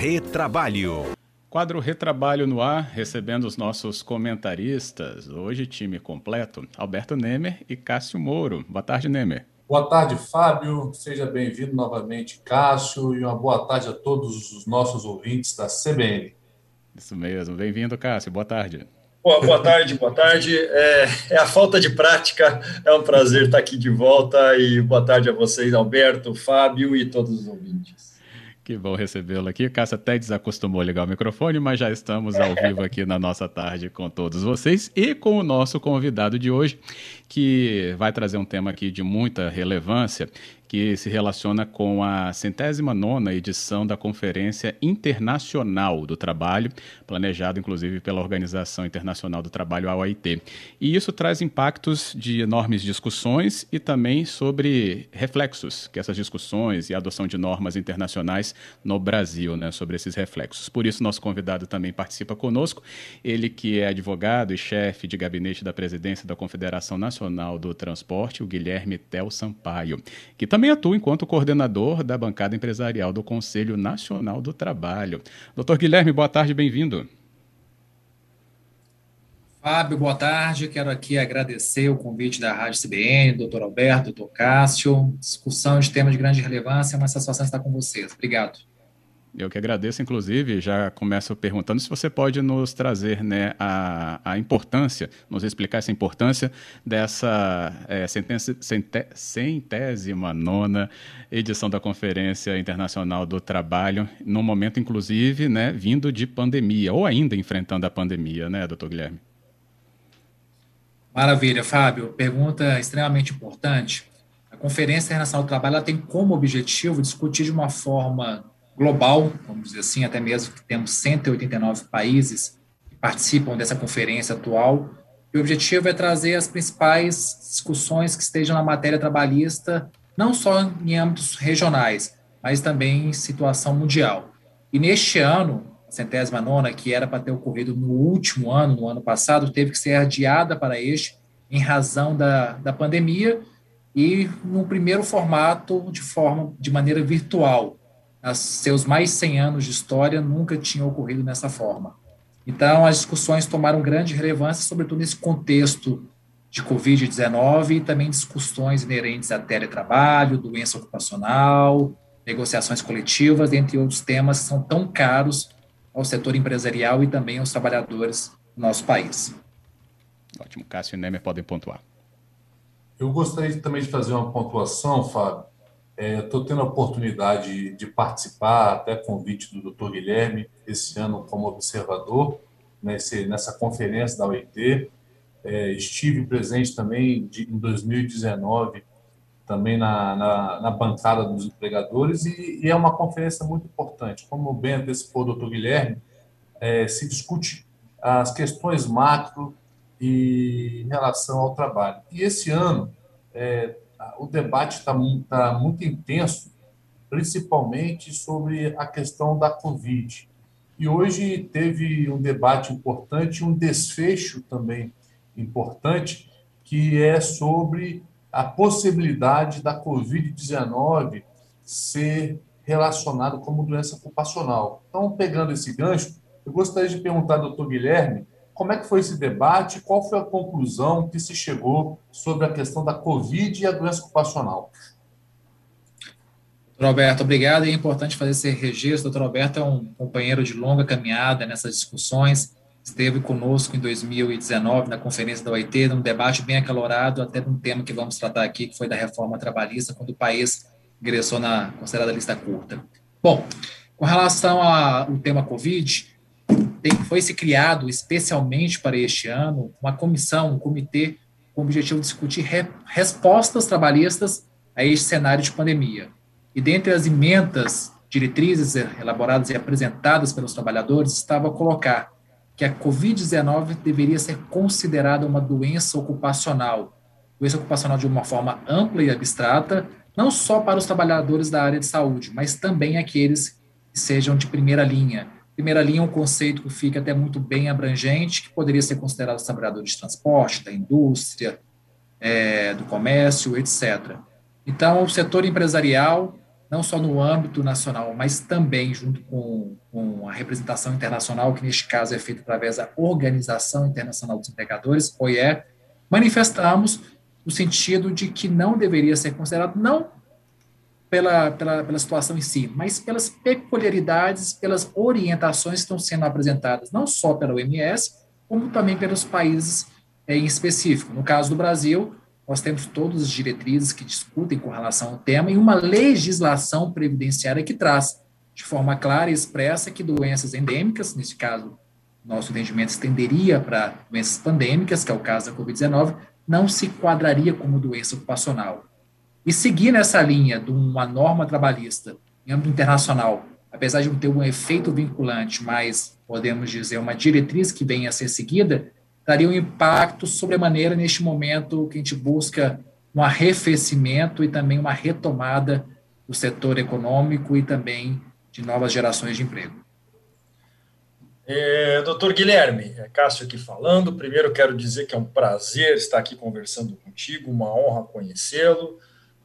Retrabalho. Quadro Retrabalho no ar, recebendo os nossos comentaristas. Hoje, time completo: Alberto Nemer e Cássio Moro. Boa tarde, Nemer. Boa tarde, Fábio. Seja bem-vindo novamente, Cássio, e uma boa tarde a todos os nossos ouvintes da CBN. Isso mesmo. Bem-vindo, Cássio. Boa tarde. Boa, boa tarde, boa tarde. É, é, a falta de prática. É um prazer estar aqui de volta e boa tarde a vocês, Alberto, Fábio e todos os ouvintes. Que bom recebê-lo aqui. O Cássio até desacostumou ligar o microfone, mas já estamos ao vivo aqui na nossa tarde com todos vocês e com o nosso convidado de hoje, que vai trazer um tema aqui de muita relevância que se relaciona com a centésima nona edição da Conferência Internacional do Trabalho, planejado inclusive pela Organização Internacional do Trabalho, a OIT. E isso traz impactos de enormes discussões e também sobre reflexos que essas discussões e a adoção de normas internacionais no Brasil, né, sobre esses reflexos. Por isso, nosso convidado também participa conosco, ele que é advogado e chefe de gabinete da presidência da Confederação Nacional do Transporte, o Guilherme Tel Sampaio, que também também atua enquanto coordenador da bancada empresarial do Conselho Nacional do Trabalho. Doutor Guilherme, boa tarde, bem-vindo. Fábio, boa tarde. Quero aqui agradecer o convite da Rádio CBN, doutor Alberto, doutor Cássio. Discussão de tema de grande relevância, é uma satisfação estar com vocês. Obrigado. Eu que agradeço, inclusive, já começo perguntando se você pode nos trazer né, a, a importância, nos explicar essa importância dessa é, centésima nona edição da Conferência Internacional do Trabalho, num momento, inclusive, né, vindo de pandemia, ou ainda enfrentando a pandemia, né, doutor Guilherme? Maravilha, Fábio. Pergunta extremamente importante. A Conferência Internacional do Trabalho tem como objetivo discutir de uma forma global, vamos dizer assim, até mesmo que temos 189 países que participam dessa conferência atual. E o objetivo é trazer as principais discussões que estejam na matéria trabalhista, não só em âmbitos regionais, mas também em situação mundial. E neste ano, a centésima nona, que era para ter ocorrido no último ano, no ano passado, teve que ser adiada para este em razão da, da pandemia e no primeiro formato de forma de maneira virtual, nos seus mais 100 anos de história, nunca tinha ocorrido dessa forma. Então, as discussões tomaram grande relevância, sobretudo nesse contexto de Covid-19 e também discussões inerentes a teletrabalho, doença ocupacional, negociações coletivas, entre outros temas que são tão caros ao setor empresarial e também aos trabalhadores do nosso país. Ótimo. Cássio e Nemer podem pontuar. Eu gostaria também de fazer uma pontuação, Fábio, Estou é, tendo a oportunidade de participar, até convite do Dr. Guilherme, esse ano como observador nesse, nessa conferência da OIT. É, estive presente também de, em 2019, também na, na, na, bancada dos empregadores, e, e, é uma conferência muito importante. Como bem antecipou o Dr. Guilherme, é, se discute as questões macro e em relação ao trabalho. E esse ano, é, o debate está tá muito intenso, principalmente sobre a questão da Covid. E hoje teve um debate importante, um desfecho também importante, que é sobre a possibilidade da Covid-19 ser relacionado como doença ocupacional. Então, pegando esse gancho, eu gostaria de perguntar ao doutor Guilherme como é que foi esse debate? Qual foi a conclusão que se chegou sobre a questão da Covid e a doença ocupacional? Alberto, obrigado. é importante fazer esse registro. Doutor Alberto é um companheiro de longa caminhada nessas discussões. Esteve conosco em 2019 na conferência da OIT, num debate bem acalorado, até um tema que vamos tratar aqui, que foi da reforma trabalhista, quando o país ingressou na considerada lista curta. Bom, com relação ao tema Covid, tem, foi se criado especialmente para este ano uma comissão, um comitê com o objetivo de discutir re, respostas trabalhistas a este cenário de pandemia. E dentre as imentas diretrizes elaboradas e apresentadas pelos trabalhadores estava colocar que a Covid-19 deveria ser considerada uma doença ocupacional, doença ocupacional de uma forma ampla e abstrata, não só para os trabalhadores da área de saúde, mas também aqueles que sejam de primeira linha, Primeira linha é um conceito que fica até muito bem abrangente, que poderia ser considerado os trabalhadores de transporte, da indústria, é, do comércio, etc. Então, o setor empresarial não só no âmbito nacional, mas também junto com, com a representação internacional, que neste caso é feita através da Organização Internacional dos Empregadores, OIE, manifestamos no sentido de que não deveria ser considerado, não pela, pela, pela situação em si, mas pelas peculiaridades, pelas orientações que estão sendo apresentadas, não só pela OMS, como também pelos países é, em específico. No caso do Brasil, nós temos todas as diretrizes que discutem com relação ao tema e uma legislação previdenciária que traz de forma clara e expressa que doenças endêmicas, nesse caso, nosso entendimento estenderia para doenças pandêmicas, que é o caso da Covid-19, não se quadraria como doença ocupacional. E seguir nessa linha de uma norma trabalhista em âmbito internacional, apesar de não ter um efeito vinculante, mas podemos dizer uma diretriz que venha a ser seguida, traria um impacto sobre a maneira neste momento que a gente busca um arrefecimento e também uma retomada do setor econômico e também de novas gerações de emprego. É, doutor Guilherme, é Cássio aqui falando. Primeiro quero dizer que é um prazer estar aqui conversando contigo, uma honra conhecê-lo.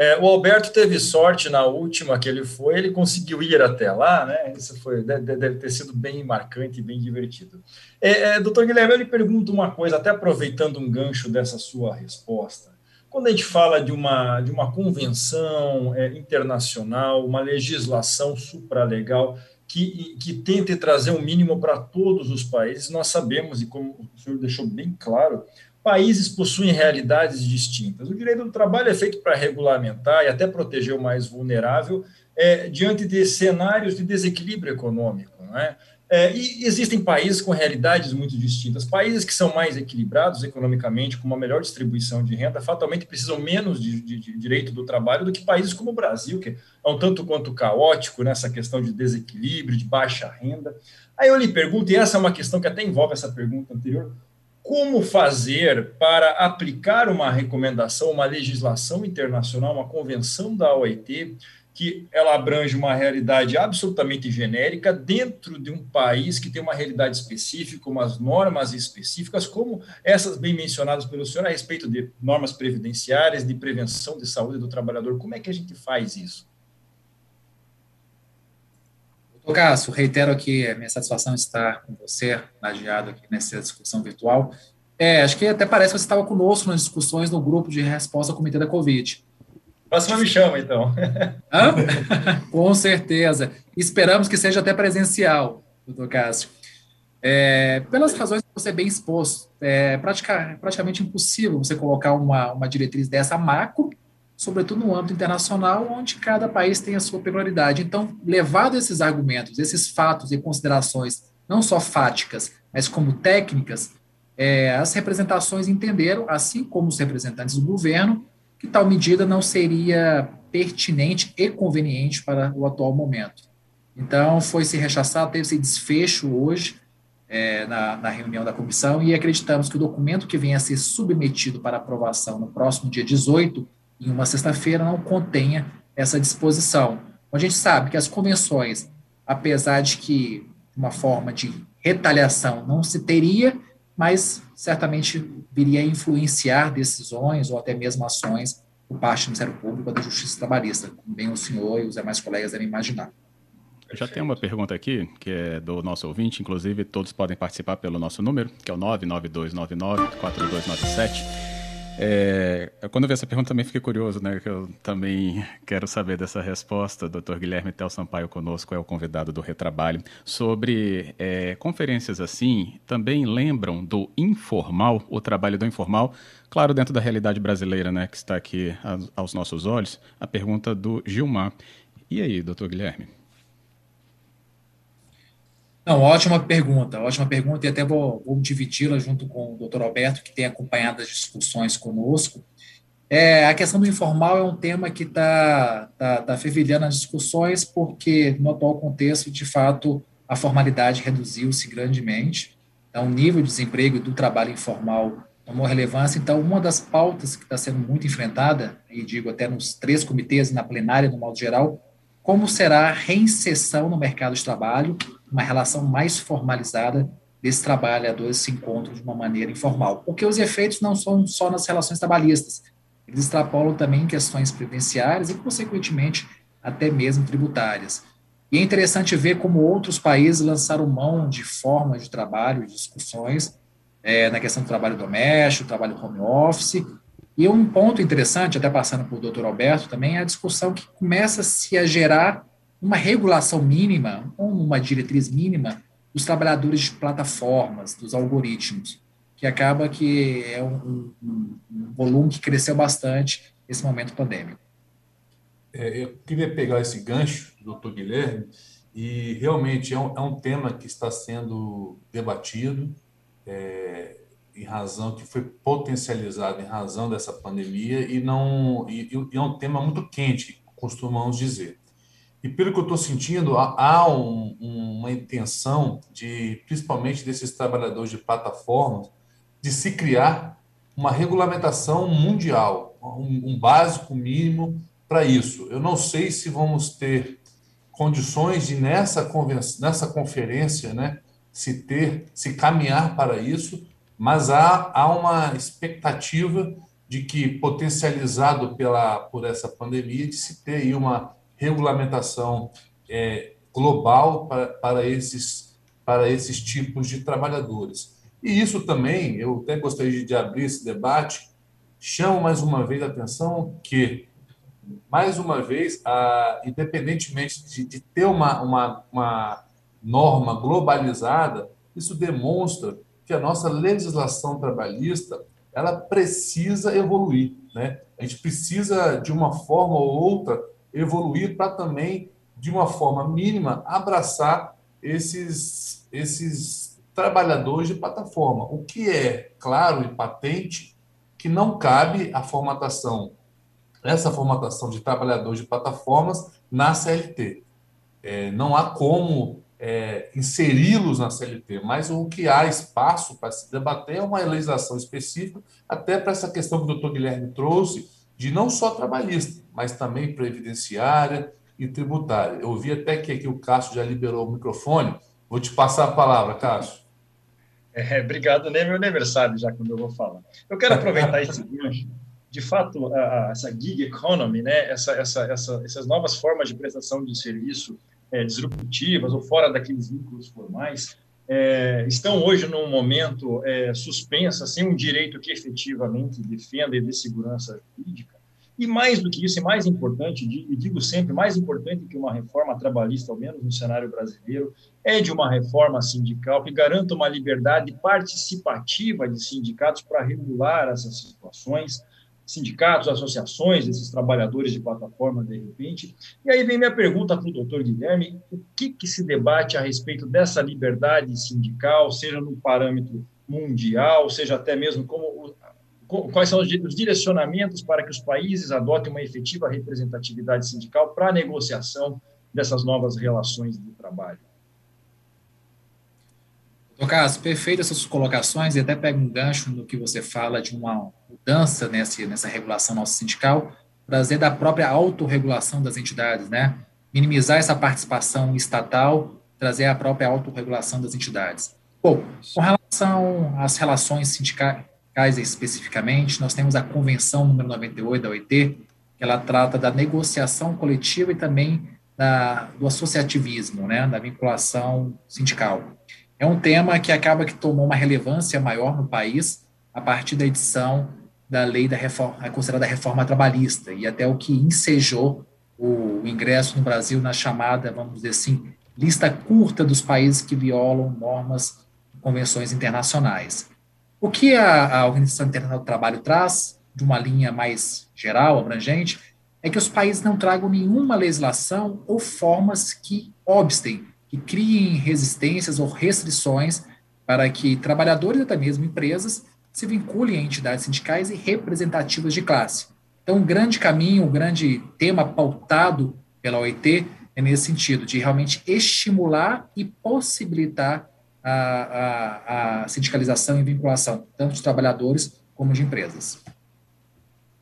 É, o Alberto teve sorte na última que ele foi, ele conseguiu ir até lá, né? Isso foi, deve, deve ter sido bem marcante e bem divertido. É, é, doutor Guilherme, eu lhe pergunto uma coisa, até aproveitando um gancho dessa sua resposta. Quando a gente fala de uma, de uma convenção é, internacional, uma legislação supralegal que, que tente trazer um mínimo para todos os países, nós sabemos, e como o senhor deixou bem claro, países possuem realidades distintas. O direito do trabalho é feito para regulamentar e até proteger o mais vulnerável é, diante de cenários de desequilíbrio econômico. Não é? É, e existem países com realidades muito distintas. Países que são mais equilibrados economicamente, com uma melhor distribuição de renda, fatalmente precisam menos de, de, de, direito do trabalho do que países como o Brasil, que é um tanto quanto caótico nessa questão de desequilíbrio, de baixa renda. Aí eu lhe pergunto, e essa é uma questão que até envolve essa pergunta anterior, como fazer para aplicar uma recomendação, uma legislação internacional, uma convenção da OIT, que ela abrange uma realidade absolutamente genérica dentro de um país que tem uma realidade específica, umas normas específicas, como essas bem mencionadas pelo senhor a respeito de normas previdenciárias, de prevenção de saúde do trabalhador. Como é que a gente faz isso? Doutor Cássio, reitero aqui a minha satisfação estar com você, lajeado aqui nessa discussão virtual. É, acho que até parece que você estava conosco nas discussões no grupo de resposta ao Comitê da Covid. Próxima me chama, então. Com certeza. Esperamos que seja até presencial, doutor Cássio. É, pelas razões que você bem expôs, é praticamente impossível você colocar uma, uma diretriz dessa macro sobretudo no âmbito internacional, onde cada país tem a sua peculiaridade. Então, levado esses argumentos, esses fatos e considerações, não só fáticas, mas como técnicas, é, as representações entenderam, assim como os representantes do governo, que tal medida não seria pertinente e conveniente para o atual momento. Então, foi se rechaçado, teve esse desfecho hoje é, na, na, reunião da comissão e acreditamos que o documento que venha a ser submetido para aprovação no próximo dia 18 em uma sexta-feira não contenha essa disposição. A gente sabe que as convenções, apesar de que uma forma de retaliação não se teria, mas certamente viria a influenciar decisões ou até mesmo ações por parte do Ministério Público ou da Justiça Trabalhista, como bem o senhor e os demais colegas devem imaginar. Eu já tenho uma pergunta aqui, que é do nosso ouvinte, inclusive todos podem participar pelo nosso número, que é o 99299 4297. É, quando eu vi essa pergunta também fiquei curioso, né? Que eu também quero saber dessa resposta. Dr. Guilherme Tel Sampaio conosco é o convidado do Retrabalho. Sobre é, conferências assim, também lembram do informal, o trabalho do informal, claro, dentro da realidade brasileira, né? Que está aqui aos nossos olhos. A pergunta do Gilmar. E aí, doutor Guilherme? Não, ótima pergunta, ótima pergunta, e até vou, vou dividi-la junto com o doutor Alberto, que tem acompanhado as discussões conosco. É, a questão do informal é um tema que está tá, tá fervilhando as discussões, porque no atual contexto, de fato, a formalidade reduziu-se grandemente, então o nível de desemprego e do trabalho informal tomou relevância. Então, uma das pautas que está sendo muito enfrentada, e digo até nos três comitês na plenária, no modo geral, como será a reinserção no mercado de trabalho uma relação mais formalizada desses trabalhadores se encontram de uma maneira informal. Porque os efeitos não são só nas relações trabalhistas, eles extrapolam também questões previdenciárias e, consequentemente, até mesmo tributárias. E é interessante ver como outros países lançaram mão de formas de trabalho, de discussões, é, na questão do trabalho doméstico, trabalho home office. E um ponto interessante, até passando o doutor Alberto também, é a discussão que começa-se a gerar uma regulação mínima, uma diretriz mínima, dos trabalhadores de plataformas, dos algoritmos, que acaba que é um, um, um volume que cresceu bastante nesse momento pandêmico. É, eu queria pegar esse gancho do doutor Guilherme, e realmente é um, é um tema que está sendo debatido, é, em razão que foi potencializado em razão dessa pandemia e não e, e é um tema muito quente, costumamos dizer. E pelo que eu estou sentindo, há um, uma intenção de, principalmente desses trabalhadores de plataformas, de se criar uma regulamentação mundial, um, um básico mínimo para isso. Eu não sei se vamos ter condições de nessa nessa conferência, né, se ter, se caminhar para isso, mas há, há uma expectativa de que potencializado pela por essa pandemia de se ter aí uma regulamentação é, global para, para, esses, para esses tipos de trabalhadores. E isso também, eu até gostaria de abrir esse debate, chamo mais uma vez a atenção que, mais uma vez, a, independentemente de, de ter uma, uma, uma norma globalizada, isso demonstra que a nossa legislação trabalhista ela precisa evoluir, né? A gente precisa de uma forma ou outra evoluir para também, de uma forma mínima, abraçar esses, esses trabalhadores de plataforma. O que é claro e patente que não cabe a formatação, essa formatação de trabalhadores de plataformas na CLT. É, não há como é, inseri-los na CLT, mas o que há espaço para se debater é uma legislação específica, até para essa questão que o doutor Guilherme trouxe, de não só trabalhista, mas também previdenciária e tributária. Eu vi até que aqui o Cássio já liberou o microfone. Vou te passar a palavra, Cássio. É, obrigado, Nemer. O Nemer sabe já quando eu vou falar. Eu quero aproveitar esse gancho. De fato, a, a, essa gig economy, né, essa, essa, essa, essas novas formas de prestação de serviço é, disruptivas ou fora daqueles vínculos formais, é, estão hoje num momento é, suspensa, sem um direito que efetivamente defenda e dê segurança jurídica. E mais do que isso, e mais importante, e digo sempre, mais importante que uma reforma trabalhista, ao menos no cenário brasileiro, é de uma reforma sindical que garanta uma liberdade participativa de sindicatos para regular essas situações, sindicatos, associações desses trabalhadores de plataforma, de repente. E aí vem minha pergunta para o doutor Guilherme: o que, que se debate a respeito dessa liberdade sindical, seja no parâmetro mundial, seja até mesmo como quais são os direcionamentos para que os países adotem uma efetiva representatividade sindical para a negociação dessas novas relações de trabalho? Lucas, perfeitas essas colocações e até pego um gancho no que você fala de uma mudança nessa, nessa regulação nossa sindical, trazer da própria autorregulação das entidades, né? Minimizar essa participação estatal, trazer a própria autorregulação das entidades. Bom, com relação às relações especificamente, nós temos a Convenção número 98 da OIT, que ela trata da negociação coletiva e também da, do associativismo, né, da vinculação sindical é um tema que acaba que tomou uma relevância maior no país a partir da edição da lei da reforma, considerada reforma trabalhista, e até o que ensejou o ingresso no Brasil na chamada, vamos dizer assim, lista curta dos países que violam normas e convenções internacionais. O que a, a Organização Internacional do Trabalho traz, de uma linha mais geral, abrangente, é que os países não tragam nenhuma legislação ou formas que obstem que criem resistências ou restrições para que trabalhadores, até mesmo empresas, se vinculem a entidades sindicais e representativas de classe. Então, um grande caminho, um grande tema pautado pela OIT é nesse sentido, de realmente estimular e possibilitar a, a, a sindicalização e vinculação, tanto de trabalhadores como de empresas.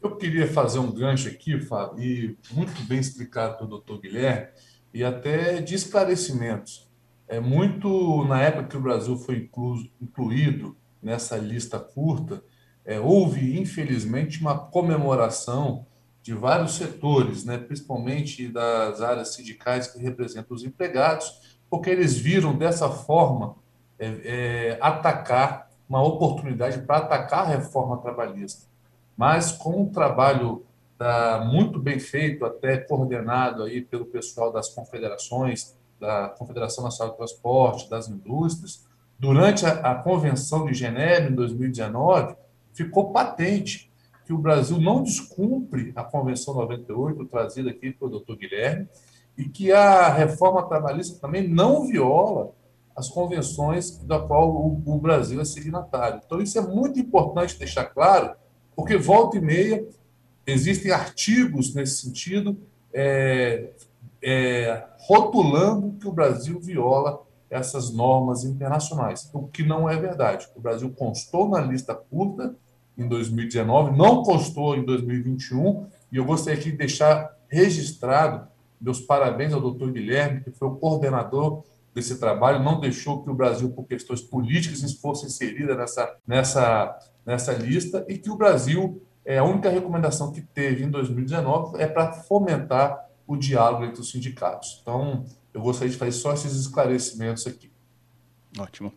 Eu queria fazer um gancho aqui, Fábio, e muito bem explicado pelo doutor Guilherme, e até de esclarecimentos. É muito na época que o Brasil foi incluso, incluído nessa lista curta, é, houve infelizmente uma comemoração de vários setores, né, principalmente das áreas sindicais que representam os empregados, porque eles viram dessa forma é, é, atacar uma oportunidade para atacar a reforma trabalhista. Mas com um trabalho da, muito bem feito, até coordenado aí pelo pessoal das confederações, da Confederação Nacional de Transporte, das indústrias, durante a, a Convenção de Genebra, em 2019, ficou patente que o Brasil não descumpre a Convenção 98, trazida aqui pelo doutor Guilherme, e que a reforma trabalhista também não viola as convenções da qual o, o Brasil é signatário. Então, isso é muito importante deixar claro, porque volta e meia existem artigos nesse sentido, é, é, rotulando que o Brasil viola essas normas internacionais, o que não é verdade. O Brasil constou na lista curta em 2019, não constou em 2021, e eu gostaria de deixar registrado meus parabéns ao doutor Guilherme, que foi o coordenador desse trabalho, não deixou que o Brasil, por questões políticas, fosse inserida nessa, nessa, nessa lista e que o Brasil, é, a única recomendação que teve em 2019 é para fomentar o diálogo entre os sindicatos. Então, eu gostaria de fazer só esses esclarecimentos aqui. Ótimo.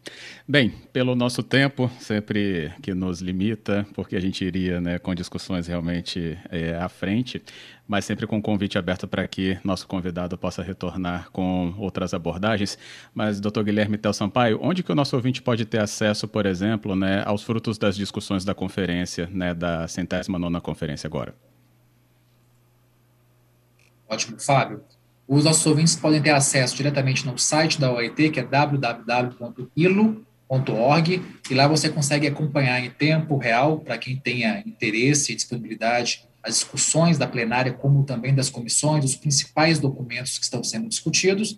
Bem, pelo nosso tempo, sempre que nos limita, porque a gente iria né, com discussões realmente é, à frente, mas sempre com um convite aberto para que nosso convidado possa retornar com outras abordagens. Mas, doutor Guilherme Tel Sampaio, onde que o nosso ouvinte pode ter acesso, por exemplo, né, aos frutos das discussões da conferência, né, da centésima nona conferência agora? Ótimo, Fábio. Os nossos ouvintes podem ter acesso diretamente no site da OIT, que é www.ilo.org, e lá você consegue acompanhar em tempo real, para quem tenha interesse e disponibilidade, as discussões da plenária, como também das comissões, os principais documentos que estão sendo discutidos,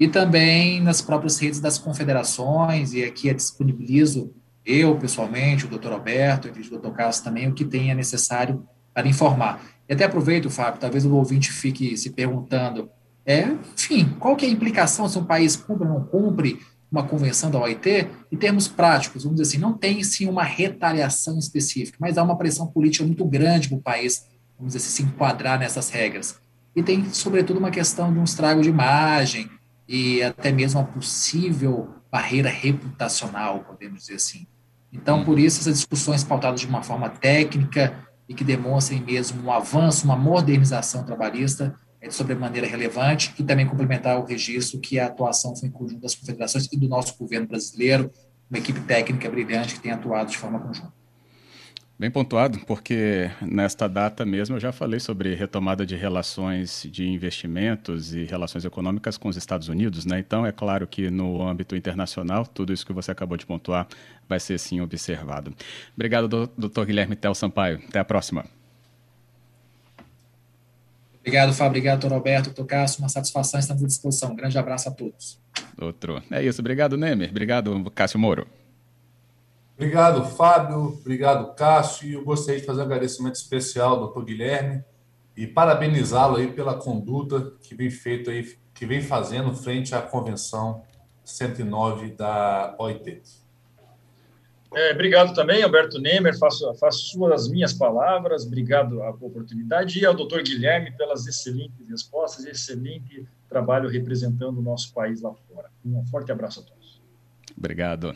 e também nas próprias redes das confederações, e aqui disponibilizo eu, pessoalmente, o doutor Alberto, e o doutor Carlos também, o que tenha necessário para informar. E até aproveito, Fábio, talvez o ouvinte fique se perguntando é, enfim, qual que é a implicação se um país cumpre ou não cumpre uma convenção da OIT? Em termos práticos, vamos dizer assim, não tem sim uma retaliação específica, mas há uma pressão política muito grande para o país, vamos dizer assim, se enquadrar nessas regras. E tem, sobretudo, uma questão de um estrago de imagem e até mesmo uma possível barreira reputacional, podemos dizer assim. Então, por isso, essas discussões pautadas de uma forma técnica e que demonstrem mesmo um avanço, uma modernização trabalhista, de sobremaneira relevante e também complementar o registro que a atuação foi em conjunto das confederações e do nosso governo brasileiro, uma equipe técnica brilhante que tem atuado de forma conjunta. Bem pontuado, porque nesta data mesmo eu já falei sobre retomada de relações de investimentos e relações econômicas com os Estados Unidos, né? Então é claro que no âmbito internacional tudo isso que você acabou de pontuar vai ser sim observado. Obrigado, doutor Guilherme Tel Sampaio. Até a próxima. Obrigado, Fábio. Obrigado, doutor Alberto, doutor Cássio. Uma satisfação, estamos à disposição. Um grande abraço a todos. Outro. É isso. Obrigado, Nemer. Obrigado, Cássio Moro. Obrigado, Fábio. Obrigado, Cássio. E eu gostaria de fazer um agradecimento especial ao doutor Guilherme e parabenizá-lo aí pela conduta que vem feito aí, que vem fazendo frente à Convenção 109 da OIT. É, obrigado também, Alberto Nemer, faço, faço suas minhas palavras, obrigado a oportunidade, e ao doutor Guilherme pelas excelentes respostas, excelente trabalho representando o nosso país lá fora. Um forte abraço a todos. Obrigado.